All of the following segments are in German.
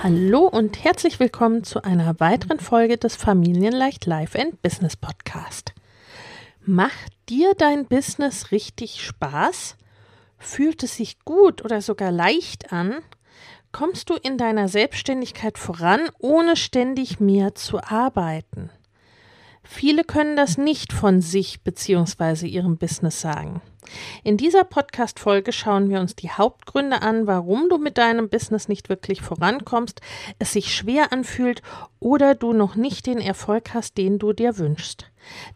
Hallo und herzlich willkommen zu einer weiteren Folge des Familienleicht Life and Business Podcast. Macht dir dein Business richtig Spaß? Fühlt es sich gut oder sogar leicht an? Kommst du in deiner Selbstständigkeit voran, ohne ständig mehr zu arbeiten? Viele können das nicht von sich bzw. ihrem Business sagen. In dieser Podcast-Folge schauen wir uns die Hauptgründe an, warum du mit deinem Business nicht wirklich vorankommst, es sich schwer anfühlt oder du noch nicht den Erfolg hast, den du dir wünschst.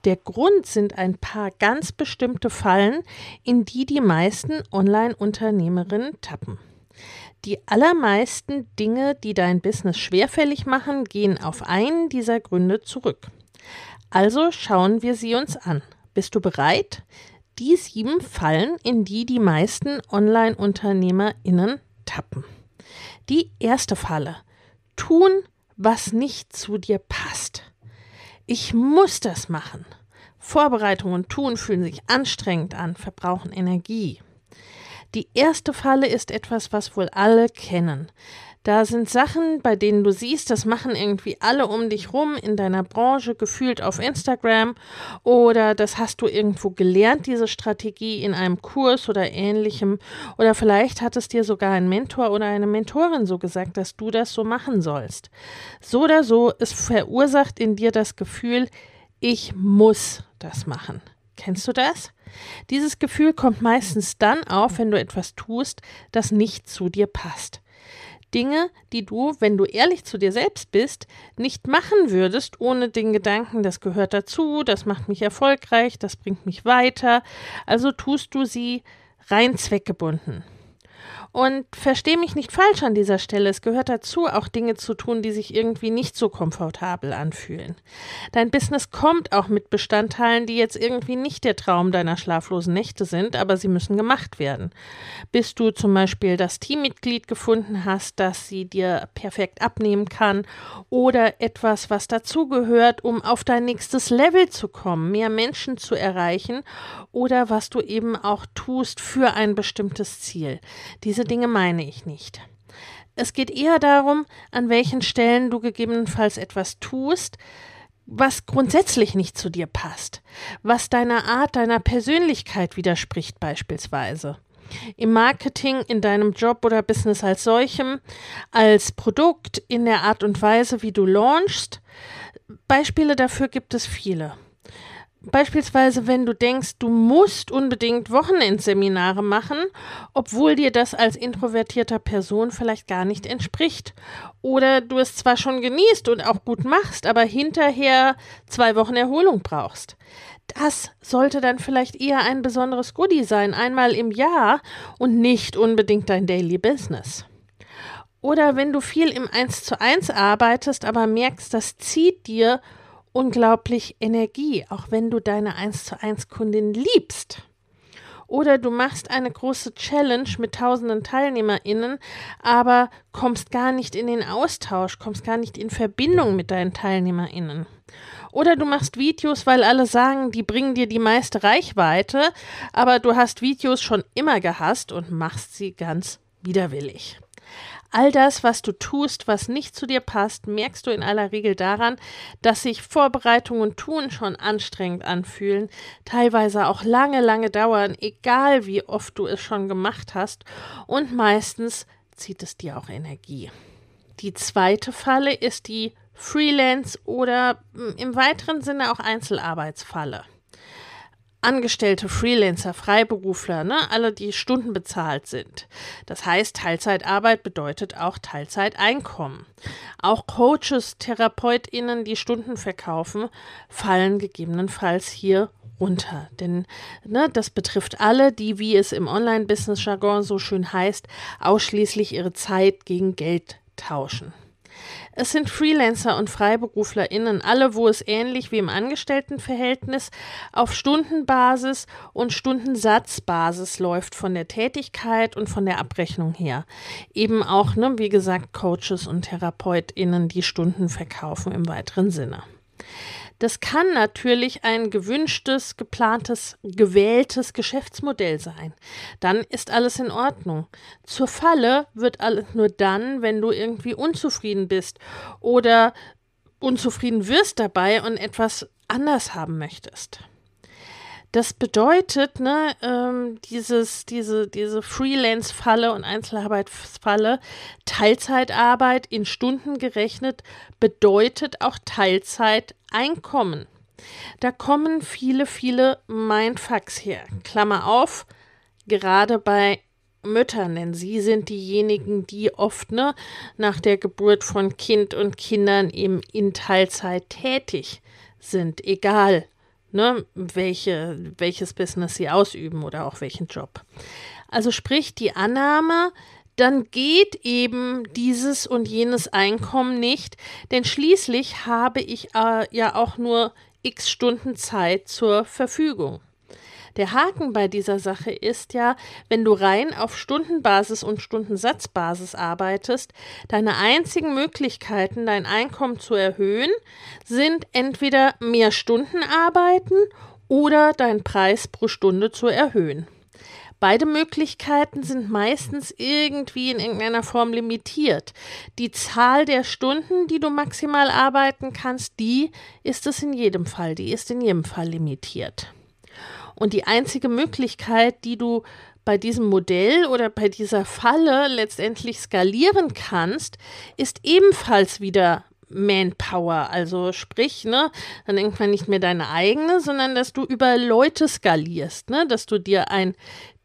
Der Grund sind ein paar ganz bestimmte Fallen, in die die meisten Online-Unternehmerinnen tappen. Die allermeisten Dinge, die dein Business schwerfällig machen, gehen auf einen dieser Gründe zurück. Also schauen wir sie uns an. Bist du bereit? Die sieben Fallen, in die die meisten Online-UnternehmerInnen tappen. Die erste Falle. Tun, was nicht zu dir passt. Ich muss das machen. Vorbereitungen und Tun fühlen sich anstrengend an, verbrauchen Energie. Die erste Falle ist etwas, was wohl alle kennen. Da sind Sachen, bei denen du siehst, das machen irgendwie alle um dich rum in deiner Branche, gefühlt auf Instagram oder das hast du irgendwo gelernt, diese Strategie in einem Kurs oder ähnlichem. Oder vielleicht hat es dir sogar ein Mentor oder eine Mentorin so gesagt, dass du das so machen sollst. So oder so, es verursacht in dir das Gefühl, ich muss das machen. Kennst du das? Dieses Gefühl kommt meistens dann auf, wenn du etwas tust, das nicht zu dir passt. Dinge, die du, wenn du ehrlich zu dir selbst bist, nicht machen würdest, ohne den Gedanken, das gehört dazu, das macht mich erfolgreich, das bringt mich weiter. Also tust du sie rein zweckgebunden. Und verstehe mich nicht falsch an dieser Stelle. Es gehört dazu, auch Dinge zu tun, die sich irgendwie nicht so komfortabel anfühlen. Dein Business kommt auch mit Bestandteilen, die jetzt irgendwie nicht der Traum deiner schlaflosen Nächte sind, aber sie müssen gemacht werden. Bis du zum Beispiel das Teammitglied gefunden hast, das sie dir perfekt abnehmen kann oder etwas, was dazugehört, um auf dein nächstes Level zu kommen, mehr Menschen zu erreichen oder was du eben auch tust für ein bestimmtes Ziel. Diese diese Dinge meine ich nicht. Es geht eher darum, an welchen Stellen du gegebenenfalls etwas tust, was grundsätzlich nicht zu dir passt, was deiner Art, deiner Persönlichkeit widerspricht beispielsweise. Im Marketing, in deinem Job oder Business als solchem, als Produkt, in der Art und Weise, wie du launchst. Beispiele dafür gibt es viele. Beispielsweise, wenn du denkst, du musst unbedingt Wochenendseminare machen, obwohl dir das als introvertierter Person vielleicht gar nicht entspricht. Oder du es zwar schon genießt und auch gut machst, aber hinterher zwei Wochen Erholung brauchst. Das sollte dann vielleicht eher ein besonderes Goodie sein, einmal im Jahr und nicht unbedingt dein Daily Business. Oder wenn du viel im 1 zu 1 arbeitest, aber merkst, das zieht dir unglaublich Energie, auch wenn du deine 1 zu 1 Kundin liebst. Oder du machst eine große Challenge mit tausenden TeilnehmerInnen, aber kommst gar nicht in den Austausch, kommst gar nicht in Verbindung mit deinen TeilnehmerInnen. Oder du machst Videos, weil alle sagen, die bringen dir die meiste Reichweite, aber du hast Videos schon immer gehasst und machst sie ganz widerwillig. All das, was du tust, was nicht zu dir passt, merkst du in aller Regel daran, dass sich Vorbereitung und Tun schon anstrengend anfühlen, teilweise auch lange, lange dauern, egal wie oft du es schon gemacht hast, und meistens zieht es dir auch Energie. Die zweite Falle ist die Freelance oder hm, im weiteren Sinne auch Einzelarbeitsfalle. Angestellte, Freelancer, Freiberufler, ne, alle, die stundenbezahlt sind. Das heißt, Teilzeitarbeit bedeutet auch Teilzeiteinkommen. Auch Coaches, TherapeutInnen, die Stunden verkaufen, fallen gegebenenfalls hier runter. Denn ne, das betrifft alle, die, wie es im Online-Business-Jargon so schön heißt, ausschließlich ihre Zeit gegen Geld tauschen. Es sind Freelancer und FreiberuflerInnen, alle, wo es ähnlich wie im Angestelltenverhältnis auf Stundenbasis und Stundensatzbasis läuft von der Tätigkeit und von der Abrechnung her. Eben auch, ne, wie gesagt, Coaches und TherapeutInnen, die Stunden verkaufen im weiteren Sinne. Das kann natürlich ein gewünschtes, geplantes, gewähltes Geschäftsmodell sein. Dann ist alles in Ordnung. Zur Falle wird alles nur dann, wenn du irgendwie unzufrieden bist oder unzufrieden wirst dabei und etwas anders haben möchtest. Das bedeutet, ne, ähm, dieses, diese, diese Freelance-Falle und Einzelarbeitsfalle, Teilzeitarbeit in Stunden gerechnet, bedeutet auch Teilzeiteinkommen. Da kommen viele, viele Mindfucks her. Klammer auf, gerade bei Müttern, denn sie sind diejenigen, die oft ne, nach der Geburt von Kind und Kindern eben in Teilzeit tätig sind, egal ne, welche, welches Business sie ausüben oder auch welchen Job. Also sprich die Annahme, dann geht eben dieses und jenes Einkommen nicht, denn schließlich habe ich äh, ja auch nur x Stunden Zeit zur Verfügung. Der Haken bei dieser Sache ist ja, wenn du rein auf Stundenbasis und Stundensatzbasis arbeitest, deine einzigen Möglichkeiten, dein Einkommen zu erhöhen, sind entweder mehr Stunden arbeiten oder deinen Preis pro Stunde zu erhöhen. Beide Möglichkeiten sind meistens irgendwie in irgendeiner Form limitiert. Die Zahl der Stunden, die du maximal arbeiten kannst, die ist es in jedem Fall, die ist in jedem Fall limitiert. Und die einzige Möglichkeit, die du bei diesem Modell oder bei dieser Falle letztendlich skalieren kannst, ist ebenfalls wieder Manpower. Also sprich, ne, dann irgendwann nicht mehr deine eigene, sondern dass du über Leute skalierst, ne, dass du dir ein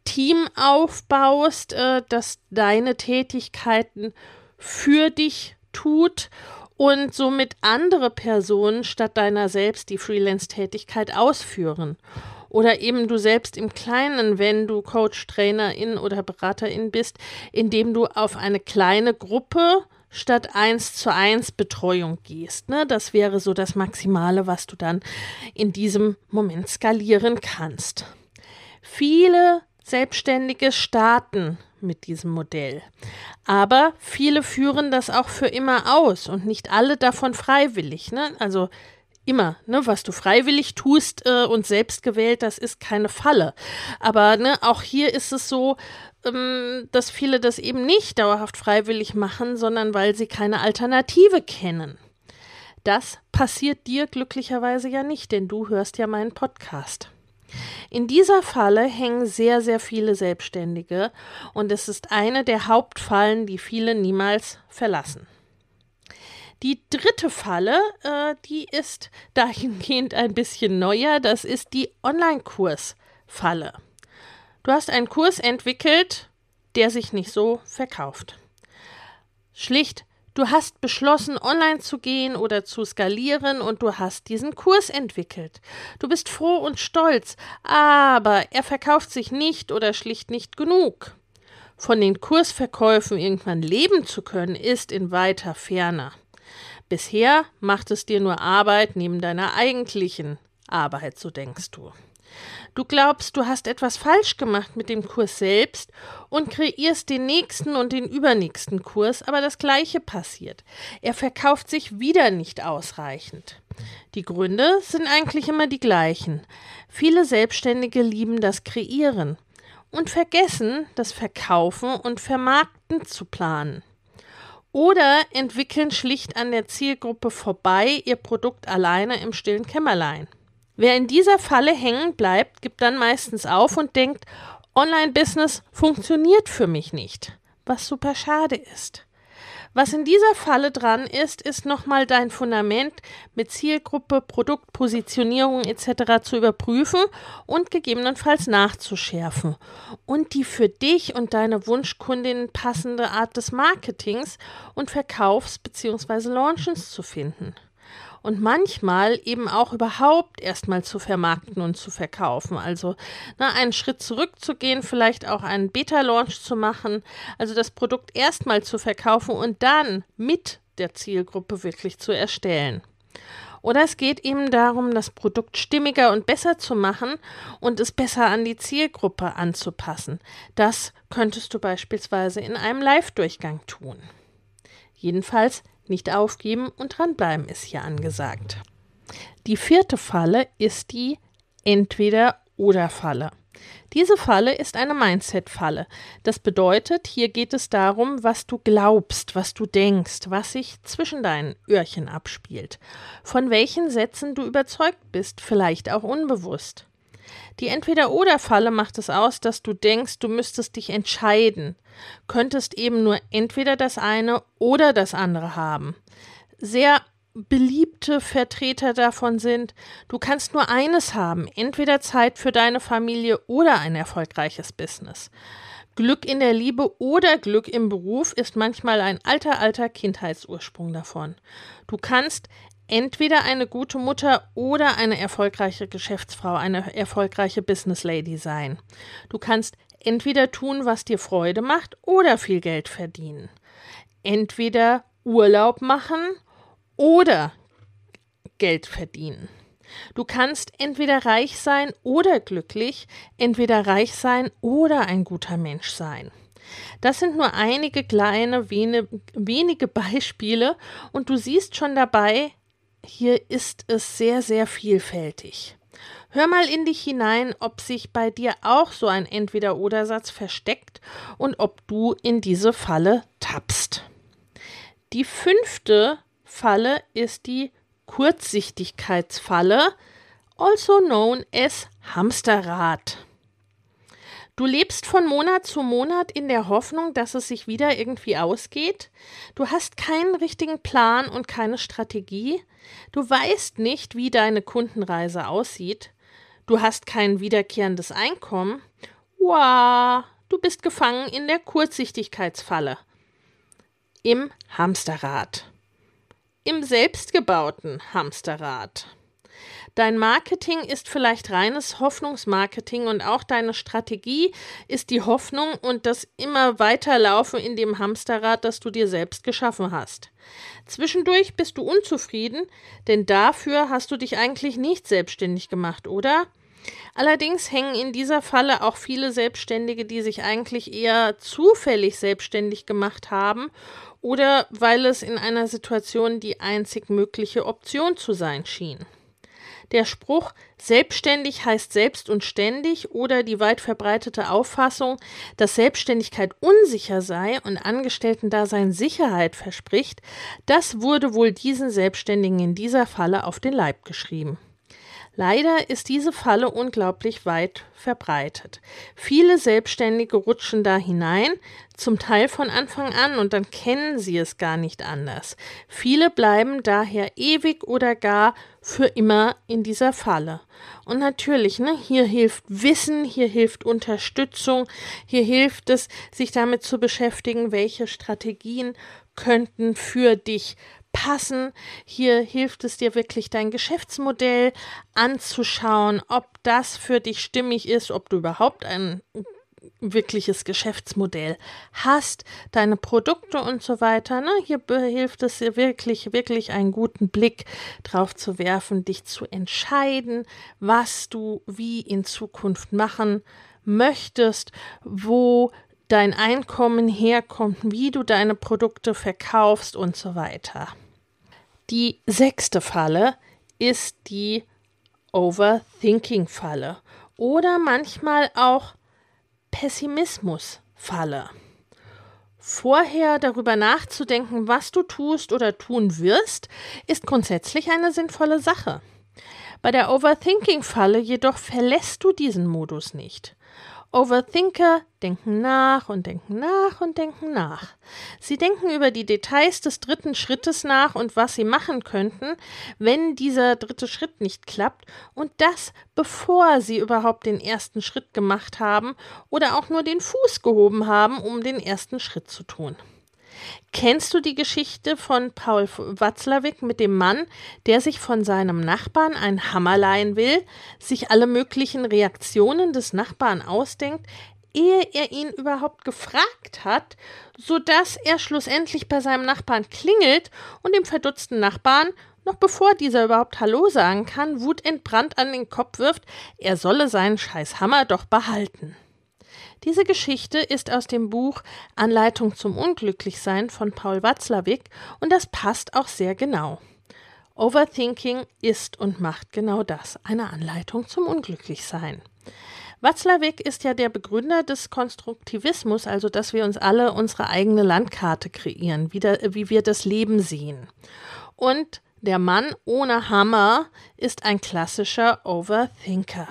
Team aufbaust, äh, das deine Tätigkeiten für dich tut und somit andere Personen statt deiner selbst die Freelance-Tätigkeit ausführen. Oder eben du selbst im Kleinen, wenn du Coach, Trainerin oder Beraterin bist, indem du auf eine kleine Gruppe statt eins zu eins Betreuung gehst. Ne? Das wäre so das Maximale, was du dann in diesem Moment skalieren kannst. Viele Selbstständige starten mit diesem Modell. Aber viele führen das auch für immer aus und nicht alle davon freiwillig. Ne? Also immer, ne, was du freiwillig tust äh, und selbst gewählt, das ist keine Falle. Aber ne, auch hier ist es so, ähm, dass viele das eben nicht dauerhaft freiwillig machen, sondern weil sie keine Alternative kennen. Das passiert dir glücklicherweise ja nicht, denn du hörst ja meinen Podcast. In dieser Falle hängen sehr, sehr viele Selbstständige und es ist eine der Hauptfallen, die viele niemals verlassen. Die dritte Falle, äh, die ist dahingehend ein bisschen neuer. Das ist die Online-Kurs-Falle. Du hast einen Kurs entwickelt, der sich nicht so verkauft. Schlicht, du hast beschlossen, online zu gehen oder zu skalieren und du hast diesen Kurs entwickelt. Du bist froh und stolz, aber er verkauft sich nicht oder schlicht nicht genug. Von den Kursverkäufen irgendwann leben zu können, ist in weiter Ferne. Bisher macht es dir nur Arbeit neben deiner eigentlichen Arbeit, so denkst du. Du glaubst, du hast etwas falsch gemacht mit dem Kurs selbst und kreierst den nächsten und den übernächsten Kurs, aber das gleiche passiert. Er verkauft sich wieder nicht ausreichend. Die Gründe sind eigentlich immer die gleichen. Viele Selbstständige lieben das Kreieren und vergessen, das Verkaufen und Vermarkten zu planen. Oder entwickeln schlicht an der Zielgruppe vorbei ihr Produkt alleine im stillen Kämmerlein. Wer in dieser Falle hängen bleibt, gibt dann meistens auf und denkt, Online-Business funktioniert für mich nicht, was super schade ist. Was in dieser Falle dran ist, ist nochmal dein Fundament mit Zielgruppe, Produktpositionierung etc. zu überprüfen und gegebenenfalls nachzuschärfen und die für dich und deine Wunschkundin passende Art des Marketings und Verkaufs- bzw. Launchens zu finden und manchmal eben auch überhaupt erstmal zu vermarkten und zu verkaufen. Also na, einen Schritt zurückzugehen, vielleicht auch einen Beta-Launch zu machen, also das Produkt erstmal zu verkaufen und dann mit der Zielgruppe wirklich zu erstellen. Oder es geht eben darum, das Produkt stimmiger und besser zu machen und es besser an die Zielgruppe anzupassen. Das könntest du beispielsweise in einem Live-Durchgang tun. Jedenfalls nicht aufgeben und dranbleiben ist hier angesagt. Die vierte Falle ist die Entweder-Oder-Falle. Diese Falle ist eine Mindset-Falle. Das bedeutet, hier geht es darum, was du glaubst, was du denkst, was sich zwischen deinen Öhrchen abspielt, von welchen Sätzen du überzeugt bist, vielleicht auch unbewusst. Die Entweder-Oder-Falle macht es aus, dass du denkst, du müsstest dich entscheiden, könntest eben nur entweder das eine oder das andere haben. Sehr beliebte Vertreter davon sind, du kannst nur eines haben, entweder Zeit für deine Familie oder ein erfolgreiches Business. Glück in der Liebe oder Glück im Beruf ist manchmal ein alter, alter Kindheitsursprung davon. Du kannst entweder eine gute Mutter oder eine erfolgreiche Geschäftsfrau, eine erfolgreiche Business Lady sein. Du kannst entweder tun, was dir Freude macht oder viel Geld verdienen. Entweder Urlaub machen oder Geld verdienen. Du kannst entweder reich sein oder glücklich, entweder reich sein oder ein guter Mensch sein. Das sind nur einige kleine, wenige Beispiele und du siehst schon dabei, hier ist es sehr, sehr vielfältig. Hör mal in dich hinein, ob sich bei dir auch so ein Entweder-Oder-Satz versteckt und ob du in diese Falle tappst. Die fünfte Falle ist die Kurzsichtigkeitsfalle, also known as Hamsterrad. Du lebst von Monat zu Monat in der Hoffnung, dass es sich wieder irgendwie ausgeht. Du hast keinen richtigen Plan und keine Strategie. Du weißt nicht, wie deine Kundenreise aussieht. Du hast kein wiederkehrendes Einkommen. Wow, du bist gefangen in der Kurzsichtigkeitsfalle. Im Hamsterrad. Im selbstgebauten Hamsterrad. Dein Marketing ist vielleicht reines Hoffnungsmarketing und auch deine Strategie ist die Hoffnung und das immer weiterlaufen in dem Hamsterrad, das du dir selbst geschaffen hast. Zwischendurch bist du unzufrieden, denn dafür hast du dich eigentlich nicht selbstständig gemacht, oder? Allerdings hängen in dieser Falle auch viele Selbstständige, die sich eigentlich eher zufällig selbstständig gemacht haben oder weil es in einer Situation die einzig mögliche Option zu sein schien. Der Spruch selbstständig heißt selbst und ständig oder die weit verbreitete Auffassung, dass Selbstständigkeit unsicher sei und Angestellten-Dasein Sicherheit verspricht, das wurde wohl diesen Selbstständigen in dieser Falle auf den Leib geschrieben. Leider ist diese Falle unglaublich weit verbreitet. Viele Selbstständige rutschen da hinein, zum Teil von Anfang an und dann kennen sie es gar nicht anders. Viele bleiben daher ewig oder gar für immer in dieser Falle. Und natürlich, ne, hier hilft Wissen, hier hilft Unterstützung, hier hilft es, sich damit zu beschäftigen, welche Strategien könnten für dich passen. Hier hilft es dir wirklich, dein Geschäftsmodell anzuschauen, ob das für dich stimmig ist, ob du überhaupt ein wirkliches Geschäftsmodell hast, deine Produkte und so weiter. Ne? Hier hilft es dir wirklich, wirklich einen guten Blick drauf zu werfen, dich zu entscheiden, was du wie in Zukunft machen möchtest, wo dein Einkommen herkommt, wie du deine Produkte verkaufst und so weiter. Die sechste Falle ist die Overthinking-Falle oder manchmal auch Pessimismus-Falle. Vorher darüber nachzudenken, was du tust oder tun wirst, ist grundsätzlich eine sinnvolle Sache. Bei der Overthinking-Falle jedoch verlässt du diesen Modus nicht. Overthinker denken nach und denken nach und denken nach. Sie denken über die Details des dritten Schrittes nach und was sie machen könnten, wenn dieser dritte Schritt nicht klappt, und das bevor sie überhaupt den ersten Schritt gemacht haben oder auch nur den Fuß gehoben haben, um den ersten Schritt zu tun. Kennst du die Geschichte von Paul Watzlawick mit dem Mann, der sich von seinem Nachbarn einen Hammer leihen will, sich alle möglichen Reaktionen des Nachbarn ausdenkt, ehe er ihn überhaupt gefragt hat, so dass er schlussendlich bei seinem Nachbarn klingelt und dem verdutzten Nachbarn noch bevor dieser überhaupt Hallo sagen kann, wutentbrannt an den Kopf wirft, er solle seinen scheiß Hammer doch behalten. Diese Geschichte ist aus dem Buch Anleitung zum Unglücklichsein von Paul Watzlawick und das passt auch sehr genau. Overthinking ist und macht genau das, eine Anleitung zum Unglücklichsein. Watzlawick ist ja der Begründer des Konstruktivismus, also dass wir uns alle unsere eigene Landkarte kreieren, wie, da, wie wir das Leben sehen. Und der Mann ohne Hammer ist ein klassischer Overthinker.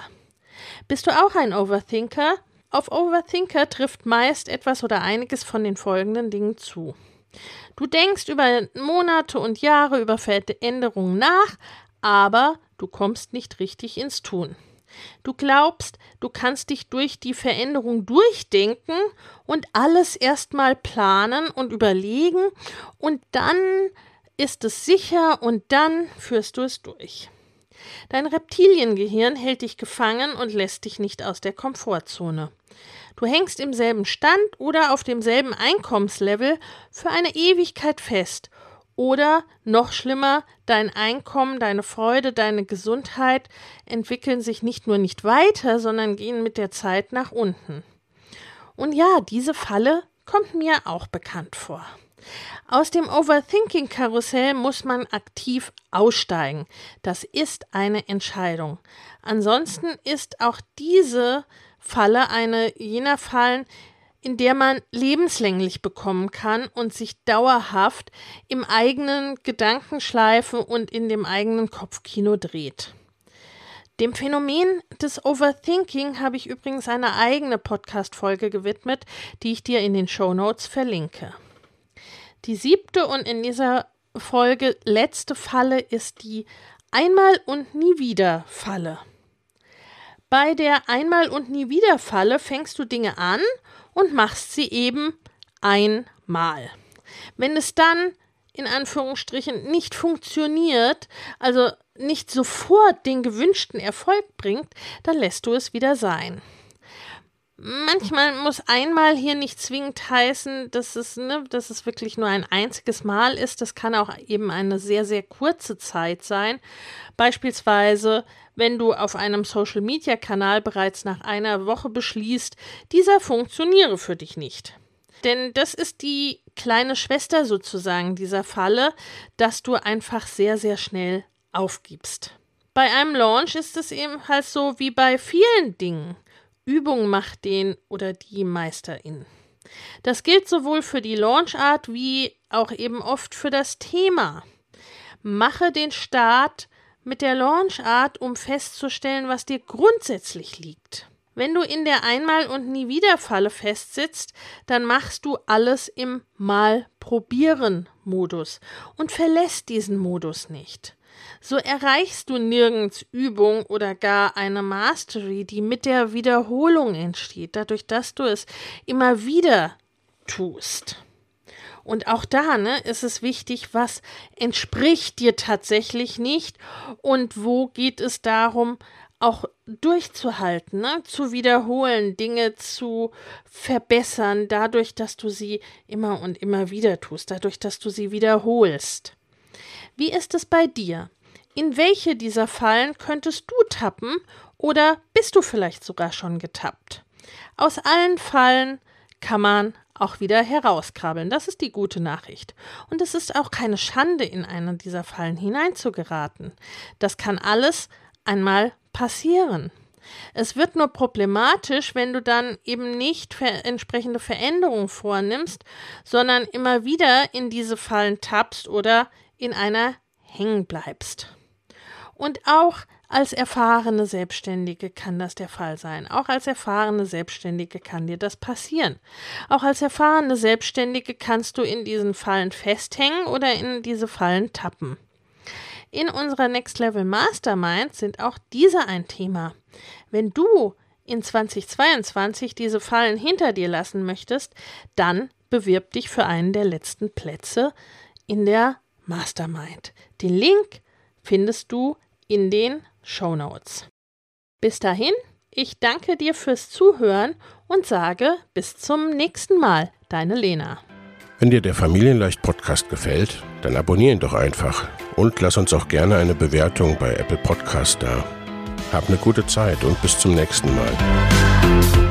Bist du auch ein Overthinker? Auf Overthinker trifft meist etwas oder einiges von den folgenden Dingen zu. Du denkst über Monate und Jahre über Veränderungen nach, aber du kommst nicht richtig ins Tun. Du glaubst, du kannst dich durch die Veränderung durchdenken und alles erstmal planen und überlegen und dann ist es sicher und dann führst du es durch. Dein Reptiliengehirn hält dich gefangen und lässt dich nicht aus der Komfortzone. Du hängst im selben Stand oder auf demselben Einkommenslevel für eine Ewigkeit fest. Oder noch schlimmer, dein Einkommen, deine Freude, deine Gesundheit entwickeln sich nicht nur nicht weiter, sondern gehen mit der Zeit nach unten. Und ja, diese Falle kommt mir auch bekannt vor. Aus dem Overthinking-Karussell muss man aktiv aussteigen. Das ist eine Entscheidung. Ansonsten ist auch diese Falle eine jener Fallen, in der man lebenslänglich bekommen kann und sich dauerhaft im eigenen Gedankenschleife und in dem eigenen Kopfkino dreht. Dem Phänomen des Overthinking habe ich übrigens eine eigene Podcast-Folge gewidmet, die ich dir in den Show Notes verlinke. Die siebte und in dieser Folge letzte Falle ist die Einmal und nie wieder Falle. Bei der Einmal und nie wieder Falle fängst du Dinge an und machst sie eben einmal. Wenn es dann in Anführungsstrichen nicht funktioniert, also nicht sofort den gewünschten Erfolg bringt, dann lässt du es wieder sein. Manchmal muss einmal hier nicht zwingend heißen, dass es, ne, dass es wirklich nur ein einziges Mal ist. Das kann auch eben eine sehr, sehr kurze Zeit sein. Beispielsweise, wenn du auf einem Social-Media-Kanal bereits nach einer Woche beschließt, dieser funktioniere für dich nicht. Denn das ist die kleine Schwester sozusagen dieser Falle, dass du einfach sehr, sehr schnell aufgibst. Bei einem Launch ist es eben halt so wie bei vielen Dingen. Übung macht den oder die Meisterin. Das gilt sowohl für die Launchart wie auch eben oft für das Thema. Mache den Start mit der Launchart, um festzustellen, was dir grundsätzlich liegt. Wenn du in der Einmal- und nie wieder Falle festsitzt, dann machst du alles im Mal probieren Modus und verlässt diesen Modus nicht. So erreichst du nirgends Übung oder gar eine Mastery, die mit der Wiederholung entsteht, dadurch, dass du es immer wieder tust. Und auch da ne, ist es wichtig, was entspricht dir tatsächlich nicht und wo geht es darum, auch durchzuhalten, ne? zu wiederholen, Dinge zu verbessern, dadurch, dass du sie immer und immer wieder tust, dadurch, dass du sie wiederholst. Wie ist es bei dir? In welche dieser Fallen könntest du tappen oder bist du vielleicht sogar schon getappt? Aus allen Fallen kann man auch wieder herauskrabbeln. Das ist die gute Nachricht. Und es ist auch keine Schande, in eine dieser Fallen hineinzugeraten. Das kann alles einmal passieren. Es wird nur problematisch, wenn du dann eben nicht ver entsprechende Veränderungen vornimmst, sondern immer wieder in diese Fallen tappst oder in einer hängen bleibst. Und auch als erfahrene Selbstständige kann das der Fall sein. Auch als erfahrene Selbstständige kann dir das passieren. Auch als erfahrene Selbstständige kannst du in diesen Fallen festhängen oder in diese Fallen tappen. In unserer Next Level Mastermind sind auch diese ein Thema. Wenn du in 2022 diese Fallen hinter dir lassen möchtest, dann bewirb dich für einen der letzten Plätze in der Mastermind. Den Link findest du in den Show Notes. Bis dahin, ich danke dir fürs Zuhören und sage bis zum nächsten Mal, deine Lena. Wenn dir der Familienleicht Podcast gefällt, dann abonniere ihn doch einfach und lass uns auch gerne eine Bewertung bei Apple Podcast da. Hab eine gute Zeit und bis zum nächsten Mal.